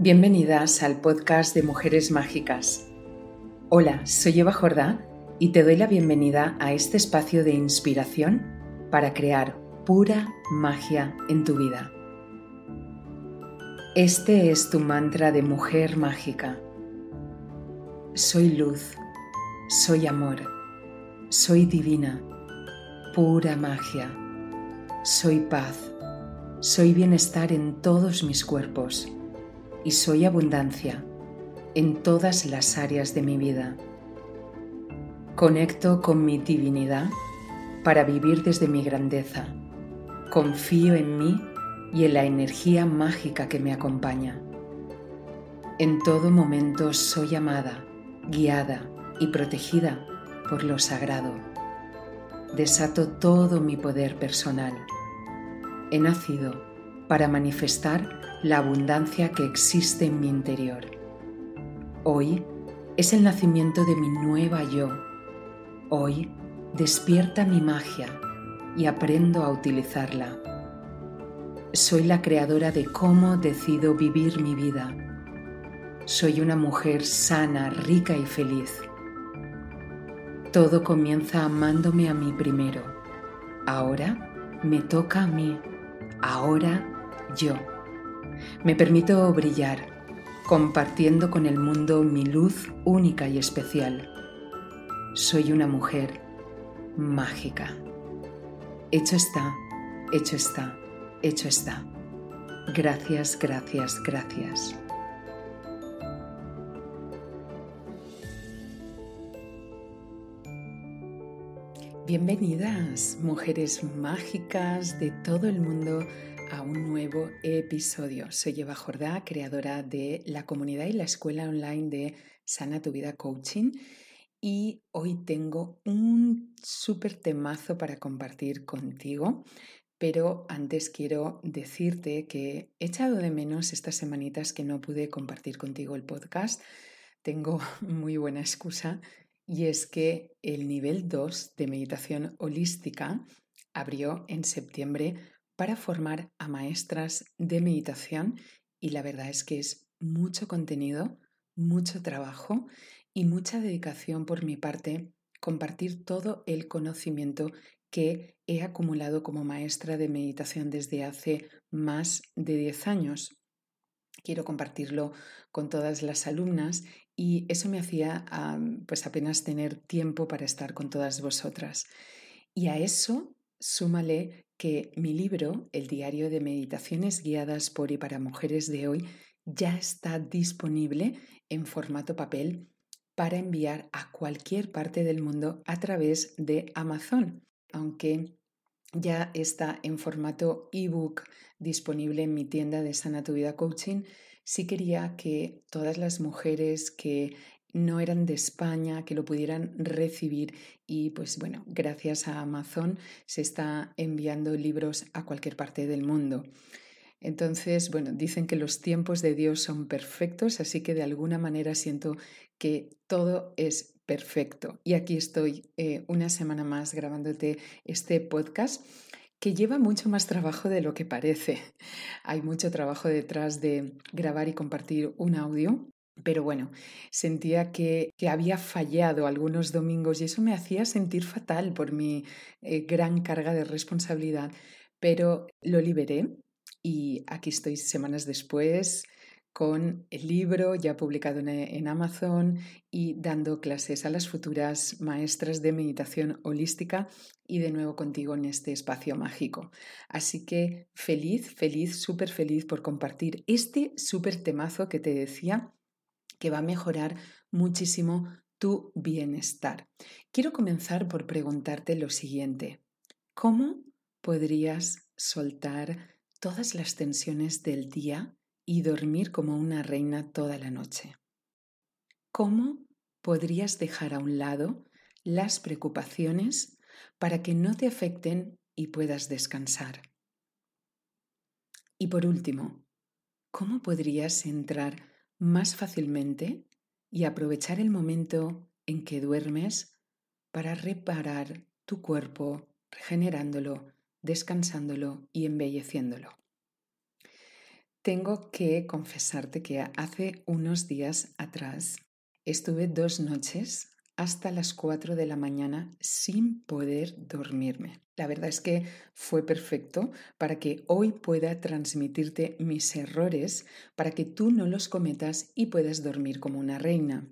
Bienvenidas al podcast de Mujeres Mágicas. Hola, soy Eva Jordá y te doy la bienvenida a este espacio de inspiración para crear pura magia en tu vida. Este es tu mantra de mujer mágica. Soy luz, soy amor, soy divina, pura magia, soy paz, soy bienestar en todos mis cuerpos y soy abundancia en todas las áreas de mi vida. Conecto con mi divinidad para vivir desde mi grandeza. Confío en mí y en la energía mágica que me acompaña. En todo momento soy amada, guiada y protegida por lo sagrado. Desato todo mi poder personal. He nacido para manifestar la abundancia que existe en mi interior. Hoy es el nacimiento de mi nueva yo. Hoy despierta mi magia y aprendo a utilizarla. Soy la creadora de cómo decido vivir mi vida. Soy una mujer sana, rica y feliz. Todo comienza amándome a mí primero. Ahora me toca a mí. Ahora yo. Me permito brillar, compartiendo con el mundo mi luz única y especial. Soy una mujer mágica. Hecho está, hecho está, hecho está. Gracias, gracias, gracias. Bienvenidas, mujeres mágicas de todo el mundo a un nuevo episodio. Soy Eva Jordá, creadora de la comunidad y la escuela online de Sana Tu Vida Coaching y hoy tengo un súper temazo para compartir contigo. Pero antes quiero decirte que he echado de menos estas semanitas que no pude compartir contigo el podcast. Tengo muy buena excusa y es que el nivel 2 de meditación holística abrió en septiembre para formar a maestras de meditación y la verdad es que es mucho contenido, mucho trabajo y mucha dedicación por mi parte compartir todo el conocimiento que he acumulado como maestra de meditación desde hace más de 10 años. Quiero compartirlo con todas las alumnas y eso me hacía pues apenas tener tiempo para estar con todas vosotras. Y a eso súmale que mi libro, El diario de meditaciones guiadas por y para mujeres de hoy, ya está disponible en formato papel para enviar a cualquier parte del mundo a través de Amazon, aunque ya está en formato ebook disponible en mi tienda de Sana Tu Vida Coaching, sí quería que todas las mujeres que no eran de España, que lo pudieran recibir y pues bueno, gracias a Amazon se está enviando libros a cualquier parte del mundo. Entonces, bueno, dicen que los tiempos de Dios son perfectos, así que de alguna manera siento que todo es perfecto. Y aquí estoy eh, una semana más grabándote este podcast que lleva mucho más trabajo de lo que parece. Hay mucho trabajo detrás de grabar y compartir un audio pero bueno, sentía que, había fallado algunos domingos y eso me hacía sentir fatal por mi eh, gran carga de responsabilidad, pero lo liberé y aquí estoy semanas después con el libro ya publicado en, Amazon y dando clases a las futuras maestras de meditación holística y de nuevo contigo en este espacio mágico. Así que feliz, feliz, súper feliz por compartir este súper temazo que te decía que va a mejorar muchísimo tu bienestar. Quiero comenzar por preguntarte lo siguiente. ¿Cómo podrías soltar todas las tensiones del día y dormir como una reina toda la noche? ¿Cómo podrías dejar a un lado las preocupaciones para que no te afecten y puedas descansar? Y por último, ¿cómo podrías entrar más fácilmente y aprovechar el momento en que duermes para reparar tu cuerpo, regenerándolo, descansándolo y embelleciéndolo. Tengo que confesarte que hace unos días atrás estuve dos noches hasta las 4 de la mañana sin poder dormirme. La verdad es que fue perfecto para que hoy pueda transmitirte mis errores para que tú no los cometas y puedas dormir como una reina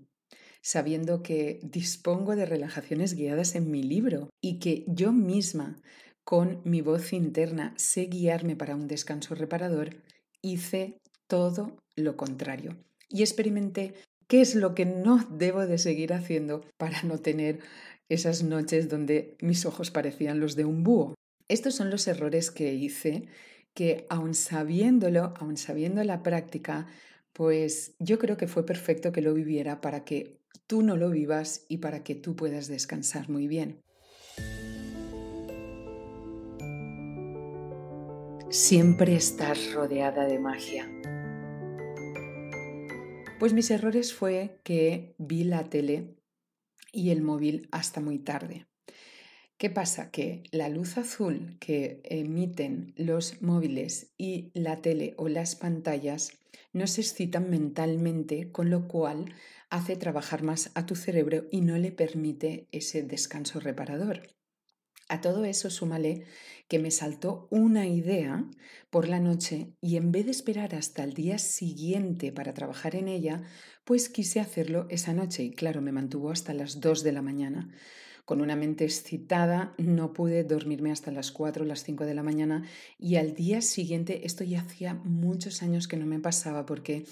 sabiendo que dispongo de relajaciones guiadas en mi libro y que yo misma, con mi voz interna, sé guiarme para un descanso reparador, hice todo lo contrario y experimenté qué es lo que no debo de seguir haciendo para no tener esas noches donde mis ojos parecían los de un búho. Estos son los errores que hice que aun sabiéndolo, aun sabiendo la práctica, pues yo creo que fue perfecto que lo viviera para que tú no lo vivas y para que tú puedas descansar muy bien. Siempre estás rodeada de magia. Pues mis errores fue que vi la tele y el móvil hasta muy tarde. ¿Qué pasa? Que la luz azul que emiten los móviles y la tele o las pantallas nos excitan mentalmente, con lo cual hace trabajar más a tu cerebro y no le permite ese descanso reparador. A todo eso súmale que me saltó una idea por la noche y en vez de esperar hasta el día siguiente para trabajar en ella, pues quise hacerlo esa noche y claro, me mantuvo hasta las 2 de la mañana. Con una mente excitada no pude dormirme hasta las 4 o las 5 de la mañana y al día siguiente, esto ya hacía muchos años que no me pasaba porque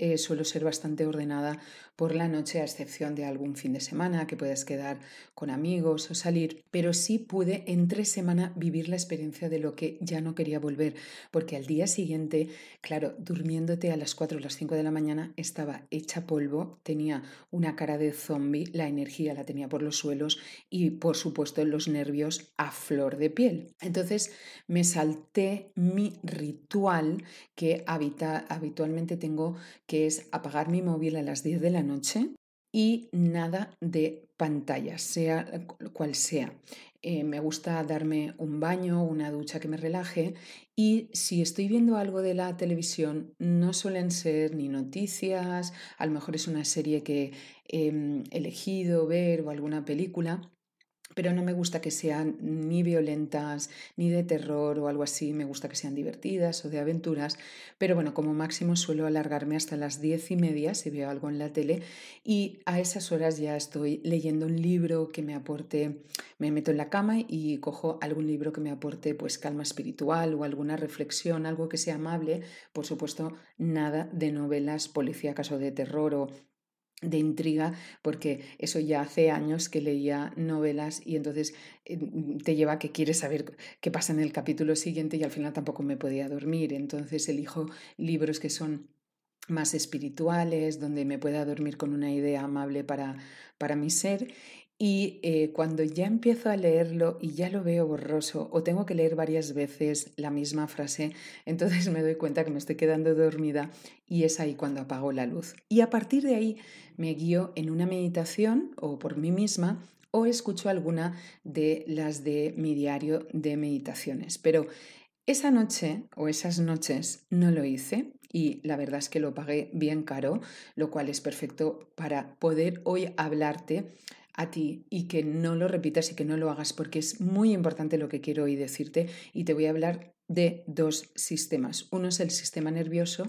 eh, suelo ser bastante ordenada por la noche, a excepción de algún fin de semana que puedas quedar con amigos o salir, pero sí pude entre semana vivir la experiencia de lo que ya no quería volver, porque al día siguiente, claro, durmiéndote a las 4 o las 5 de la mañana estaba hecha polvo, tenía una cara de zombie, la energía la tenía por los suelos y por supuesto los nervios a flor de piel. Entonces me salté mi ritual que habitualmente tengo que es apagar mi móvil a las 10 de la noche y nada de pantallas, sea cual sea. Eh, me gusta darme un baño, una ducha que me relaje y si estoy viendo algo de la televisión no suelen ser ni noticias, a lo mejor es una serie que he elegido ver o alguna película pero no me gusta que sean ni violentas, ni de terror o algo así, me gusta que sean divertidas o de aventuras, pero bueno, como máximo suelo alargarme hasta las diez y media si veo algo en la tele y a esas horas ya estoy leyendo un libro que me aporte, me meto en la cama y cojo algún libro que me aporte pues calma espiritual o alguna reflexión, algo que sea amable, por supuesto, nada de novelas policíacas o de terror o de intriga, porque eso ya hace años que leía novelas y entonces eh, te lleva a que quieres saber qué pasa en el capítulo siguiente y al final tampoco me podía dormir. Entonces elijo libros que son más espirituales, donde me pueda dormir con una idea amable para, para mi ser y eh, cuando ya empiezo a leerlo y ya lo veo borroso o tengo que leer varias veces la misma frase, entonces me doy cuenta que me estoy quedando dormida y es ahí cuando apago la luz. Y a partir de ahí me guío en una meditación o por mí misma o escucho alguna de las de mi diario de meditaciones. Pero esa noche o esas noches no lo hice y la verdad es que lo pagué bien caro, lo cual es perfecto para poder hoy hablarte a ti y que no lo repitas y que no lo hagas porque es muy importante lo que quiero hoy decirte y te voy a hablar de dos sistemas. Uno es el sistema nervioso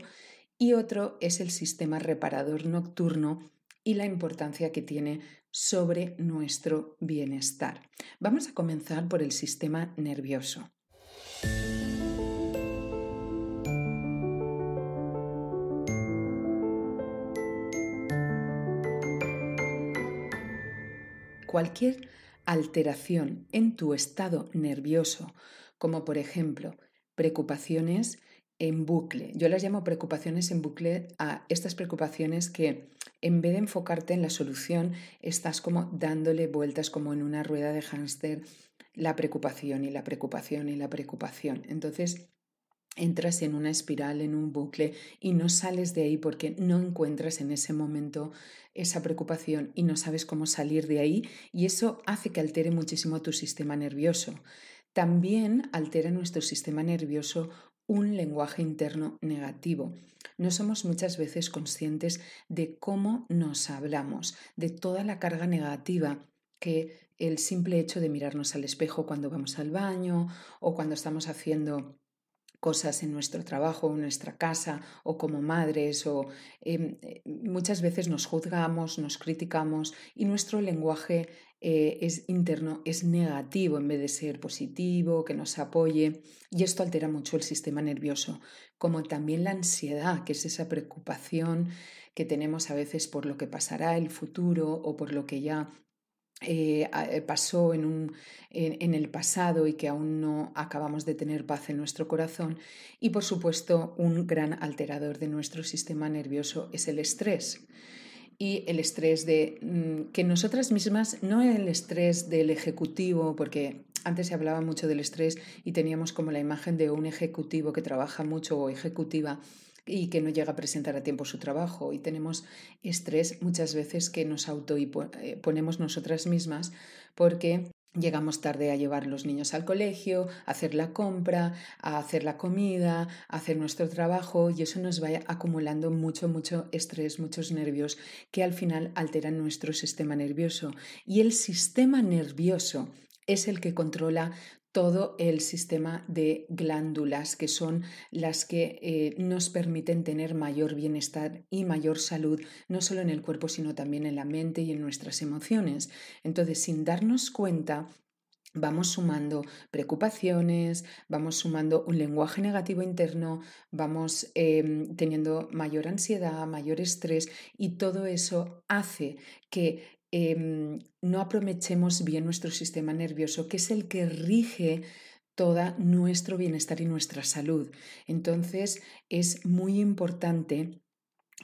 y otro es el sistema reparador nocturno y la importancia que tiene sobre nuestro bienestar. Vamos a comenzar por el sistema nervioso. Cualquier alteración en tu estado nervioso, como por ejemplo preocupaciones en bucle. Yo las llamo preocupaciones en bucle a estas preocupaciones que en vez de enfocarte en la solución, estás como dándole vueltas como en una rueda de hámster la preocupación y la preocupación y la preocupación. Entonces, entras en una espiral, en un bucle y no sales de ahí porque no encuentras en ese momento esa preocupación y no sabes cómo salir de ahí y eso hace que altere muchísimo tu sistema nervioso. También altera nuestro sistema nervioso un lenguaje interno negativo. No somos muchas veces conscientes de cómo nos hablamos, de toda la carga negativa que el simple hecho de mirarnos al espejo cuando vamos al baño o cuando estamos haciendo cosas en nuestro trabajo, en nuestra casa o como madres o em, muchas veces nos juzgamos, nos criticamos y nuestro lenguaje eh, es interno es negativo en vez de ser positivo, que nos apoye y esto altera mucho el sistema nervioso, como también la ansiedad, que es esa preocupación que tenemos a veces por lo que pasará el futuro o por lo que ya eh, eh, pasó en, un, en, el pasado y que aún no acabamos de tener paz en nuestro corazón. Y por supuesto, un gran alterador de nuestro sistema nervioso es el estrés. Y el estrés de mm, que nosotras mismas, no el estrés del ejecutivo, porque antes se hablaba mucho del estrés y teníamos como la imagen de un ejecutivo que trabaja mucho o ejecutiva y que no llega a presentar a tiempo su trabajo y tenemos estrés muchas veces que nos autoponemos eh, nosotras mismas porque Llegamos tarde a llevar los niños al colegio, a hacer la compra, a hacer la comida, a hacer nuestro trabajo y eso nos va acumulando mucho, mucho estrés, muchos nervios que al final alteran nuestro sistema nervioso. Y el sistema nervioso es el que controla todo el sistema de glándulas, que son las que eh, nos permiten tener mayor bienestar y mayor salud, no solo en el cuerpo, sino también en la mente y en nuestras emociones. Entonces, sin darnos cuenta, vamos sumando preocupaciones, vamos sumando un lenguaje negativo interno, vamos em, teniendo mayor ansiedad, mayor estrés y todo eso hace que Em, no aprovechemos bien nuestro sistema nervioso, que es el que rige todo nuestro bienestar y nuestra salud. Entonces es muy importante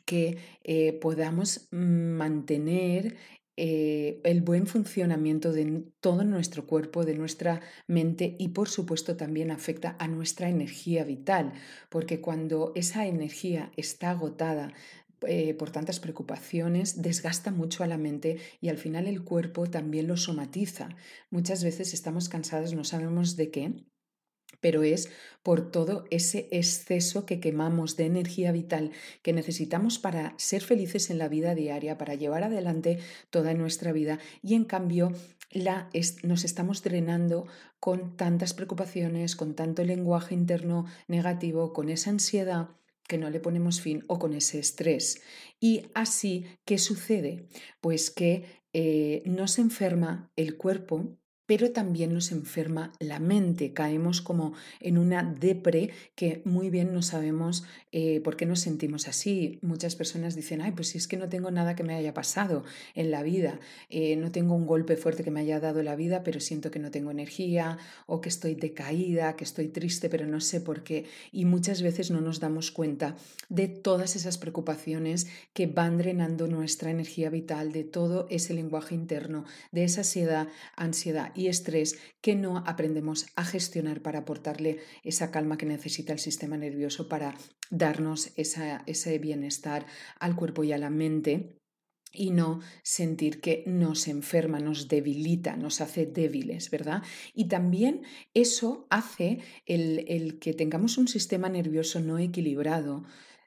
que eh, podamos mantener eh, el buen funcionamiento de todo nuestro cuerpo, de nuestra mente y por supuesto también afecta a nuestra energía vital, porque cuando esa energía está agotada eh, por tantas preocupaciones, desgasta mucho a la mente y al final el cuerpo también lo somatiza. Muchas veces estamos cansados, no sabemos de qué, pero es por todo ese exceso que quemamos de energía vital que necesitamos para ser felices en la vida diaria, para llevar adelante toda nuestra vida y en cambio la, nos estamos drenando con tantas preocupaciones, con tanto lenguaje interno negativo, con esa ansiedad que no le ponemos fin o con ese estrés. Y así, ¿qué sucede? Pues que eh, nos enferma el cuerpo pero también nos enferma la mente, caemos como en una depre que muy bien no sabemos eh, por qué nos sentimos así. Muchas personas dicen, ay, pues si es que no tengo nada que me haya pasado en la vida, eh, no tengo un golpe fuerte que me haya dado la vida, pero siento que no tengo energía o que estoy decaída, que estoy triste, pero no sé por qué. Y muchas veces no nos damos cuenta de todas esas preocupaciones que van drenando nuestra energía vital, de todo ese lenguaje interno, de esa ansiedad, ansiedad y estrés que no aprendemos a gestionar para aportarle esa calma que necesita el sistema nervioso para darnos ese bienestar al cuerpo y a la mente y no sentir que nos enferma, nos debilita, nos hace débiles, ¿verdad? Y también eso hace el, el, que tengamos un sistema nervioso no equilibrado.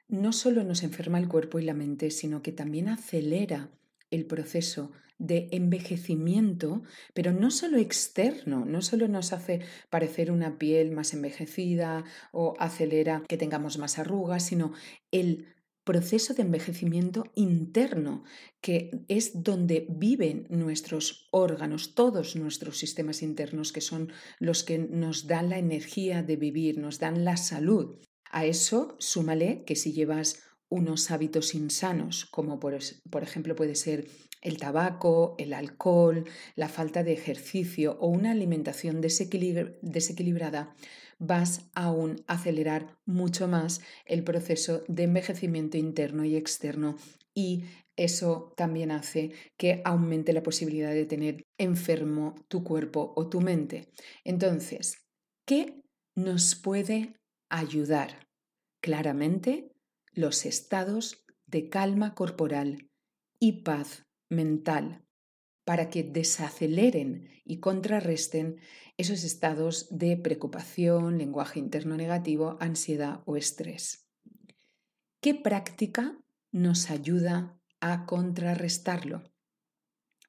No solo nos enferma el cuerpo y la mente, sino que también acelera el proceso de envejecimiento, pero no solo externo, no solo nos hace parecer una piel más envejecida o acelera que tengamos más arrugas, sino el proceso de envejecimiento interno, que es donde viven nuestros órganos, todos nuestros sistemas internos, que son los que nos dan la energía de vivir, nos dan la salud. A eso súmale que si llevas unos hábitos insanos, como por, ejemplo puede ser el tabaco, el alcohol, la falta de ejercicio o una alimentación desequilibrada, vas a aún acelerar mucho más el proceso de envejecimiento interno y externo y eso también hace que aumente la posibilidad de tener enfermo tu cuerpo o tu mente. Entonces, ¿qué nos puede ayudar? Claramente, los estados de calma corporal y paz mental. para que desaceleren y contrarresten esos estados de preocupación, lenguaje interno negativo, ansiedad o estrés. ¿Qué práctica nos ayuda a contrarrestarlo?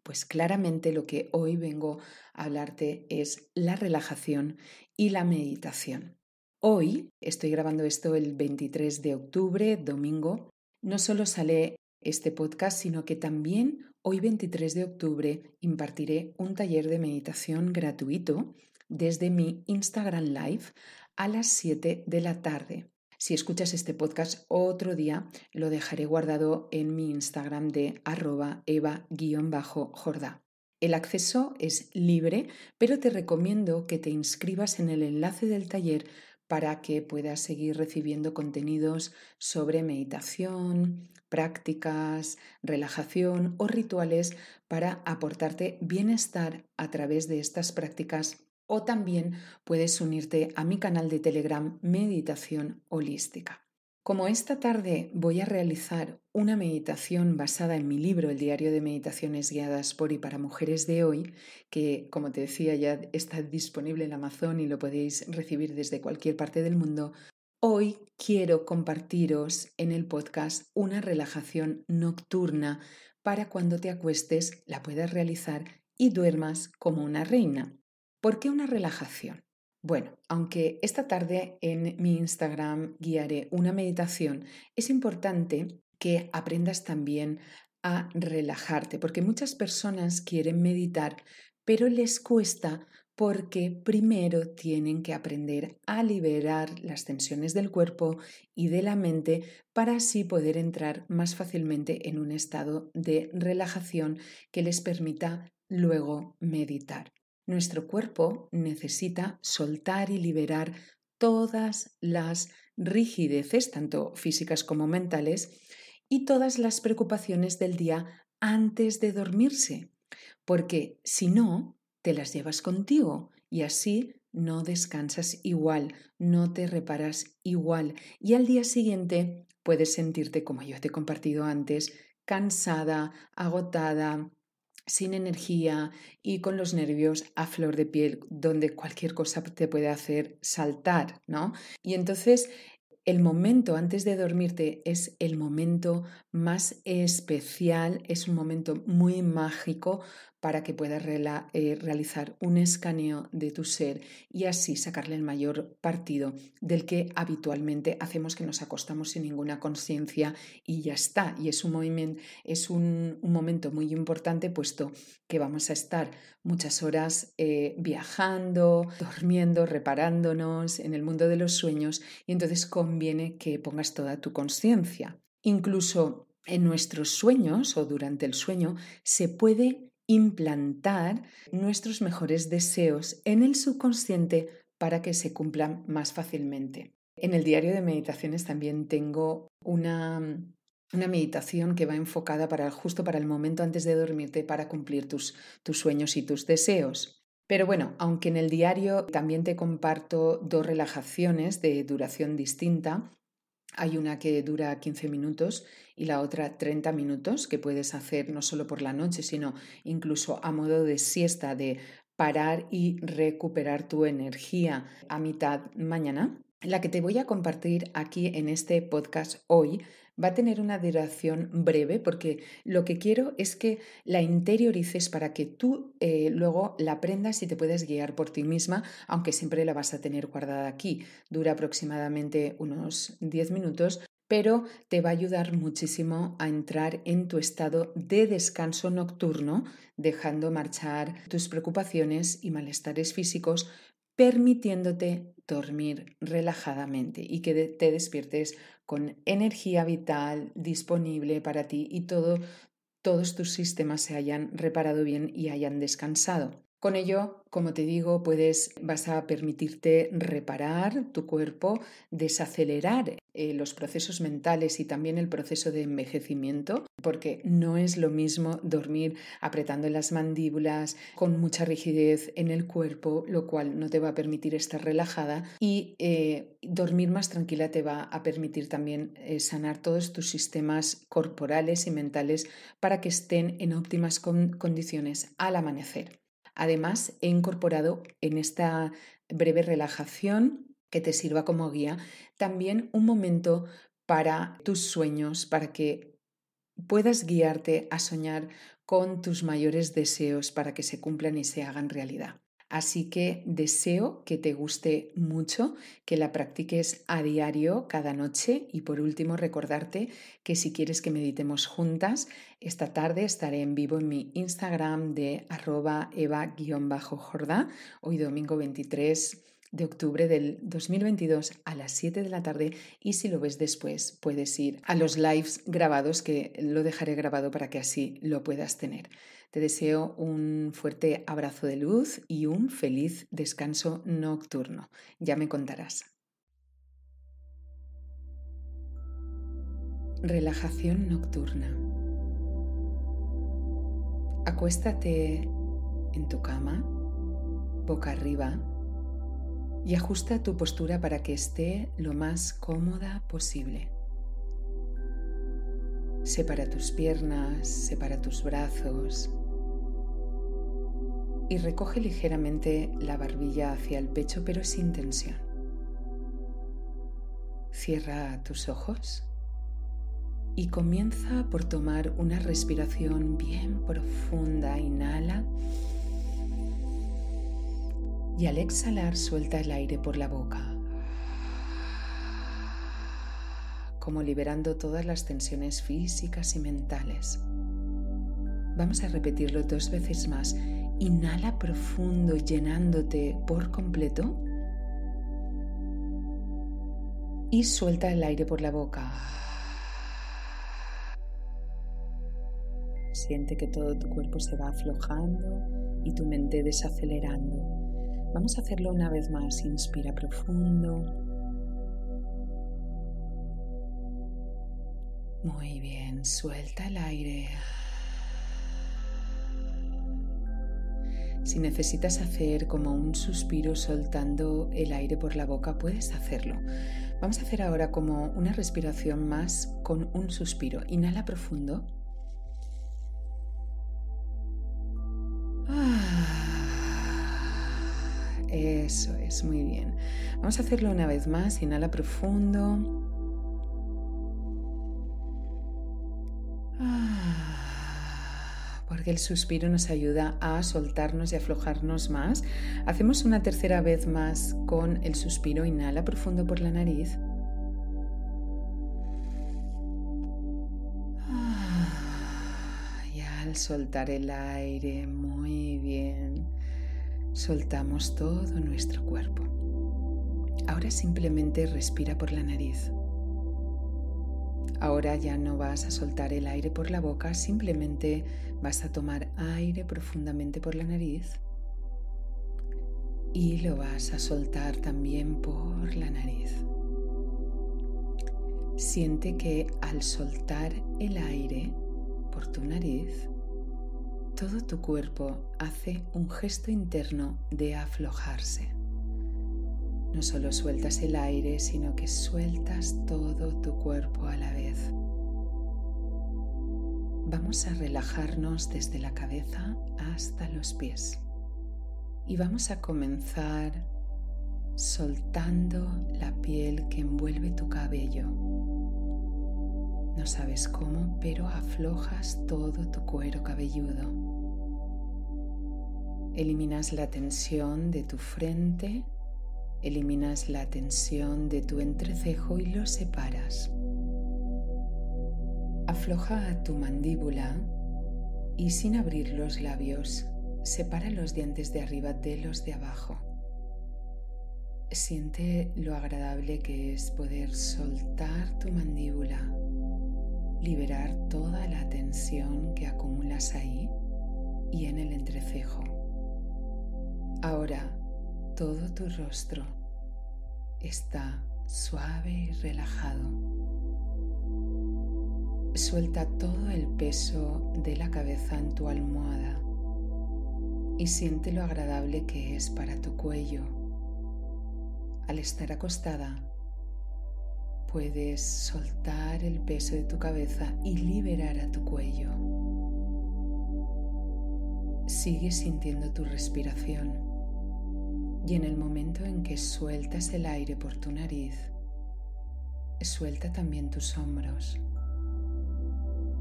Pues claramente lo que hoy vengo a hablarte es la relajación y la meditación. Hoy estoy grabando esto el 23 de octubre, domingo. No solo sale este podcast, sino que también hoy 23 de octubre impartiré un taller de meditación gratuito desde mi Instagram Live a las 7 de la tarde. Si escuchas este podcast otro día, lo dejaré guardado en mi Instagram de arroba eva-jordá. El acceso es libre, pero te recomiendo que te inscribas en el enlace del taller para que puedas seguir recibiendo contenidos sobre meditación, prácticas, relajación o rituales para aportarte bienestar a través de estas prácticas o también puedes unirte a mi canal de Telegram Meditación Holística. Como esta tarde voy a realizar una meditación basada en mi libro El diario de meditaciones guiadas por y para mujeres de hoy, que como te decía ya está disponible en Amazon y lo podéis recibir desde cualquier parte del mundo, hoy quiero compartiros en el podcast una relajación nocturna para cuando te acuestes la puedas realizar y duermas como una reina. ¿Por qué una relajación? Bueno, aunque esta tarde en mi Instagram guiaré una meditación, es importante que aprendas también a relajarte, porque muchas personas quieren meditar, pero les cuesta porque primero tienen que aprender a liberar las tensiones del cuerpo y de la mente para así poder entrar más fácilmente en un estado de relajación que les permita luego meditar. Nuestro cuerpo necesita soltar y liberar todas las rigideces, tanto físicas como mentales, y todas las preocupaciones del día antes de dormirse, porque si no, te las llevas contigo y así no descansas igual, no te reparas igual. Y al día siguiente puedes sentirte, como yo te he compartido antes, cansada, agotada, sin energía y con los nervios a flor de piel, donde cualquier cosa te puede hacer saltar, ¿no? Y entonces el momento antes de dormirte es el momento más especial, es un momento muy mágico para que puedas eh, realizar un escaneo de tu ser y así sacarle el mayor partido del que habitualmente hacemos que nos acostamos sin ninguna conciencia y ya está. Y es un, movimiento, es un, momento muy importante puesto que vamos a estar muchas horas eh, viajando, durmiendo, reparándonos en el mundo de los sueños y entonces conviene que pongas toda tu conciencia. Incluso en nuestros sueños o durante el sueño se puede implantar nuestros mejores deseos en el subconsciente para que se cumplan más fácilmente. En el diario de meditaciones también tengo una, una meditación que va enfocada para justo para el momento antes de dormirte para cumplir tus, tus sueños y tus deseos. Pero bueno, aunque en el diario también te comparto dos relajaciones de duración distinta, hay una que dura 15 minutos y la otra 30 minutos que puedes hacer no solo por la noche, sino incluso a modo de siesta, de parar y recuperar tu energía a mitad mañana. La que te voy a compartir aquí en este podcast hoy va a tener una duración breve porque lo que quiero es que la interiorices para que tú eh, luego la aprendas y te puedas guiar por ti misma, aunque siempre la vas a tener guardada aquí. Dura aproximadamente unos 10 minutos, pero te va a ayudar muchísimo a entrar en tu estado de descanso nocturno, dejando marchar tus preocupaciones y malestares físicos, permitiéndote dormir relajadamente y que te despiertes con energía vital disponible para ti y todo, todos tus sistemas se hayan reparado bien y hayan descansado. Con ello, como te digo, puedes, vas a permitirte reparar tu cuerpo, desacelerar eh, los procesos mentales y también el proceso de envejecimiento, porque no es lo mismo dormir apretando las mandíbulas, con mucha rigidez en el cuerpo, lo cual no te va a permitir estar relajada y eh, dormir más tranquila te va a permitir también eh, sanar todos tus sistemas corporales y mentales para que estén en óptimas condiciones al amanecer. Además, he incorporado en esta breve relajación que te sirva como guía también un momento para tus sueños, para que puedas guiarte a soñar con tus mayores deseos para que se cumplan y se hagan realidad. Así que deseo que te guste mucho, que la practiques a diario, cada noche y por último recordarte que si quieres que meditemos juntas, esta tarde estaré en vivo en mi Instagram de arroba eva-jordá, hoy domingo 23 de octubre del 2022 a las 7 de la tarde y si lo ves después puedes ir a los lives grabados que lo dejaré grabado para que así lo puedas tener. Te deseo un fuerte abrazo de luz y un feliz descanso nocturno. Ya me contarás. Relajación nocturna. Acuéstate en tu cama, boca arriba, y ajusta tu postura para que esté lo más cómoda posible. Separa tus piernas, separa tus brazos, y recoge ligeramente la barbilla hacia el pecho pero sin tensión. Cierra tus ojos y comienza por tomar una respiración bien profunda. Inhala y al exhalar suelta el aire por la boca, como liberando todas las tensiones físicas y mentales. Vamos a repetirlo dos veces más Inhala profundo llenándote por completo. Y suelta el aire por la boca. Siente que todo tu cuerpo se va aflojando y tu mente desacelerando. Vamos a hacerlo una vez más. Inspira profundo. Muy bien, suelta el aire. Si necesitas hacer como un suspiro soltando el aire por la boca, puedes hacerlo. Vamos a hacer ahora como una respiración más con un suspiro. Inhala profundo. Eso es, muy bien. Vamos a hacerlo una vez más. Inhala profundo. porque el suspiro nos ayuda a soltarnos y aflojarnos más. Hacemos una tercera vez más con el suspiro. Inhala profundo por la nariz. Ah, al soltar el aire, muy bien, soltamos todo nuestro cuerpo. Ahora simplemente respira por la nariz. Ahora ya no vas a soltar el aire por la boca, simplemente vas a tomar aire profundamente por la nariz y lo vas a soltar también por la nariz. Siente que al soltar el aire por tu nariz, todo tu cuerpo hace un gesto interno de aflojarse. No solo sueltas el aire, sino que sueltas todo tu cuerpo a la vez. Vamos a relajarnos desde la cabeza hasta los pies. Y vamos a comenzar soltando la piel que envuelve tu cabello. No sabes cómo, pero aflojas todo tu cuero cabelludo. Eliminas la tensión de tu frente Eliminas la tensión de tu entrecejo y lo separas. Afloja tu mandíbula y sin abrir los labios, separa los dientes de arriba de los de abajo. Siente lo agradable que es poder soltar tu mandíbula, liberar toda la tensión que acumulas ahí y en el entrecejo. Ahora todo tu rostro está suave y relajado. Suelta todo el peso de la cabeza en tu almohada y siente lo agradable que es para tu cuello. Al estar acostada, puedes soltar el peso de tu cabeza y liberar a tu cuello. Sigue sintiendo tu respiración y en el momento en que sueltas el aire por tu nariz, suelta también tus hombros.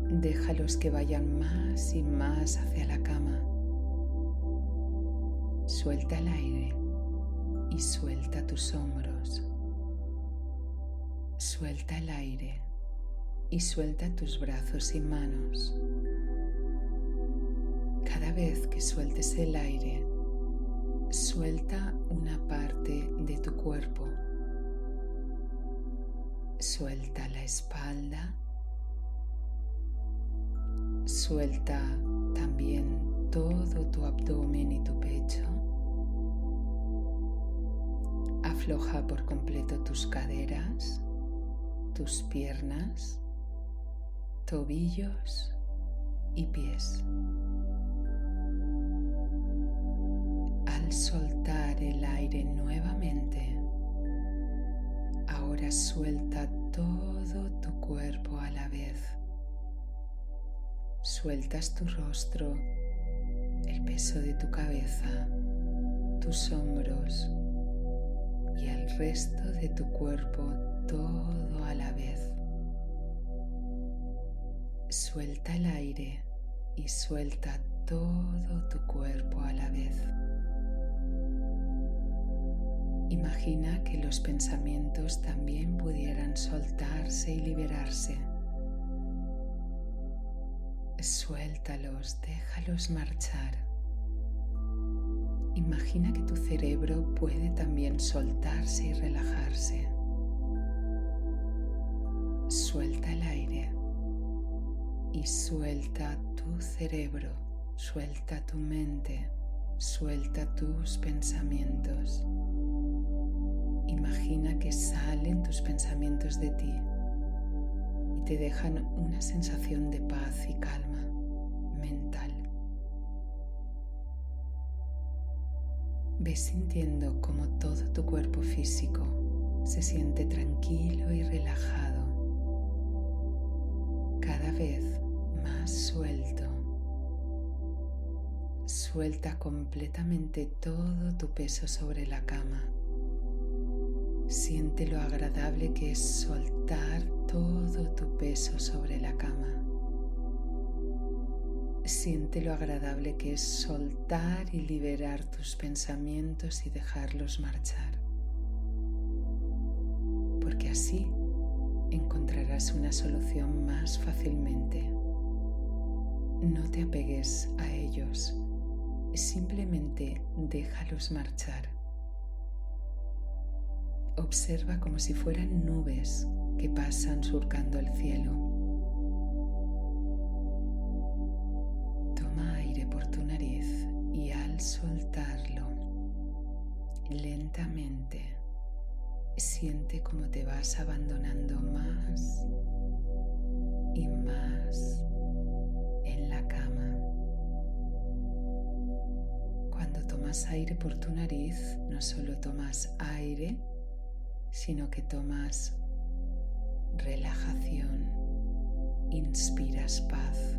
Déjalos que vayan más y más hacia la cama. Suelta el aire y suelta tus hombros. Suelta el aire y suelta tus brazos y manos. Cada vez que sueltes el aire, suelta una parte de tu cuerpo. Suelta la espalda. Suelta también todo tu abdomen y tu pecho. Afloja por completo tus caderas, tus piernas, tobillos y pies. Soltar el aire nuevamente, ahora suelta todo tu cuerpo a la vez. Sueltas tu rostro, el peso de tu cabeza, tus hombros, y el resto de tu cuerpo todo a la vez. Suelta el aire y suelta todo tu cuerpo a la vez. Imagina que los pensamientos también pudieran soltarse y liberarse. Suéltalos, déjalos marchar. Imagina que tu cerebro puede también soltarse y relajarse. Suelta el aire y suelta tu cerebro, suelta tu mente, suelta tus pensamientos. Imagina que salen tus pensamientos de ti y te dejan una sensación de paz y calma mental. Ves sintiendo como todo tu cuerpo físico se siente tranquilo y relajado, cada vez más suelto. Suelta completamente todo tu peso sobre la cama. Siente lo agradable que es soltar todo tu peso sobre la cama. Siente lo agradable que es soltar y liberar tus pensamientos y dejarlos marchar. Porque así encontrarás una solución más fácilmente. No te apegues a ellos, simplemente déjalos marchar. Observa como si fueran nubes que pasan surcando el cielo soltarlo lentamente, siente cómo te vas abandonando más y más en la cama. Cuando tomas aire por tu nariz, no solo tomas aire, sino que tomas relajación, inspiras paz,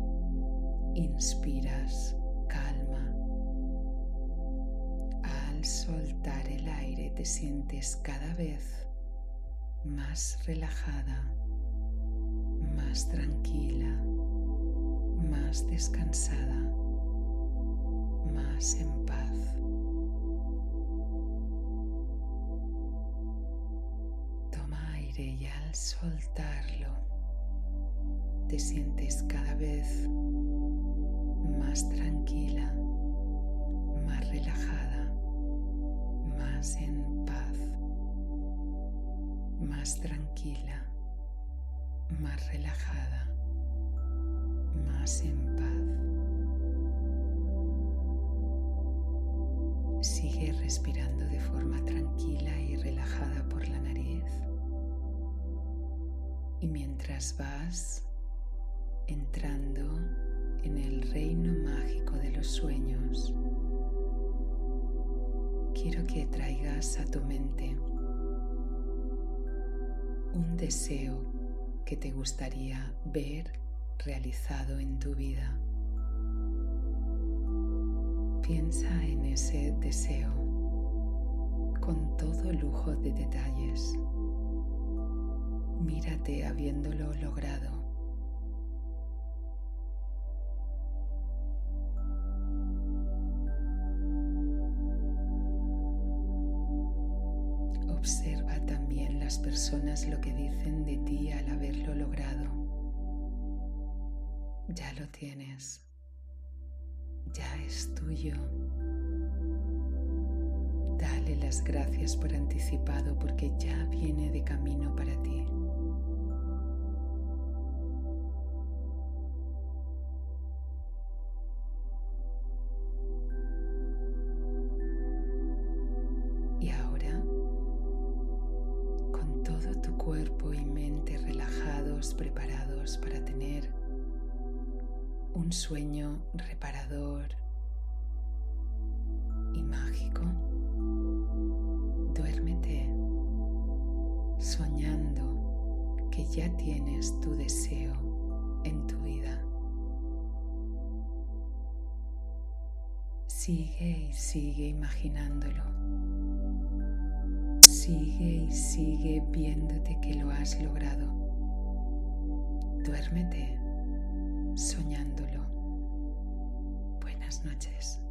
inspiras calma soltar el aire te sientes cada vez más relajada, más tranquila, más descansada, más en paz. Y al soltarlo te sientes cada vez más tranquila, más relajada más en paz, más tranquila, más relajada, más en paz. Sigue respirando de forma tranquila y relajada por la nariz. Y mientras vas entrando en el reino mágico de los sueños, quiero que traigas a tu mente un deseo que te gustaría ver realizado en tu vida. Piensa en ese deseo con todo lujo de detalles. Mírate habiéndolo logrado. Observa también las personas lo que dicen de ti al haberlo logrado. Ya lo tienes ya es tuyo. Dale las gracias por anticipado porque ya viene de camino para ti. Sigue y sigue viéndote que lo has logrado. Duérmete soñándolo. Buenas noches.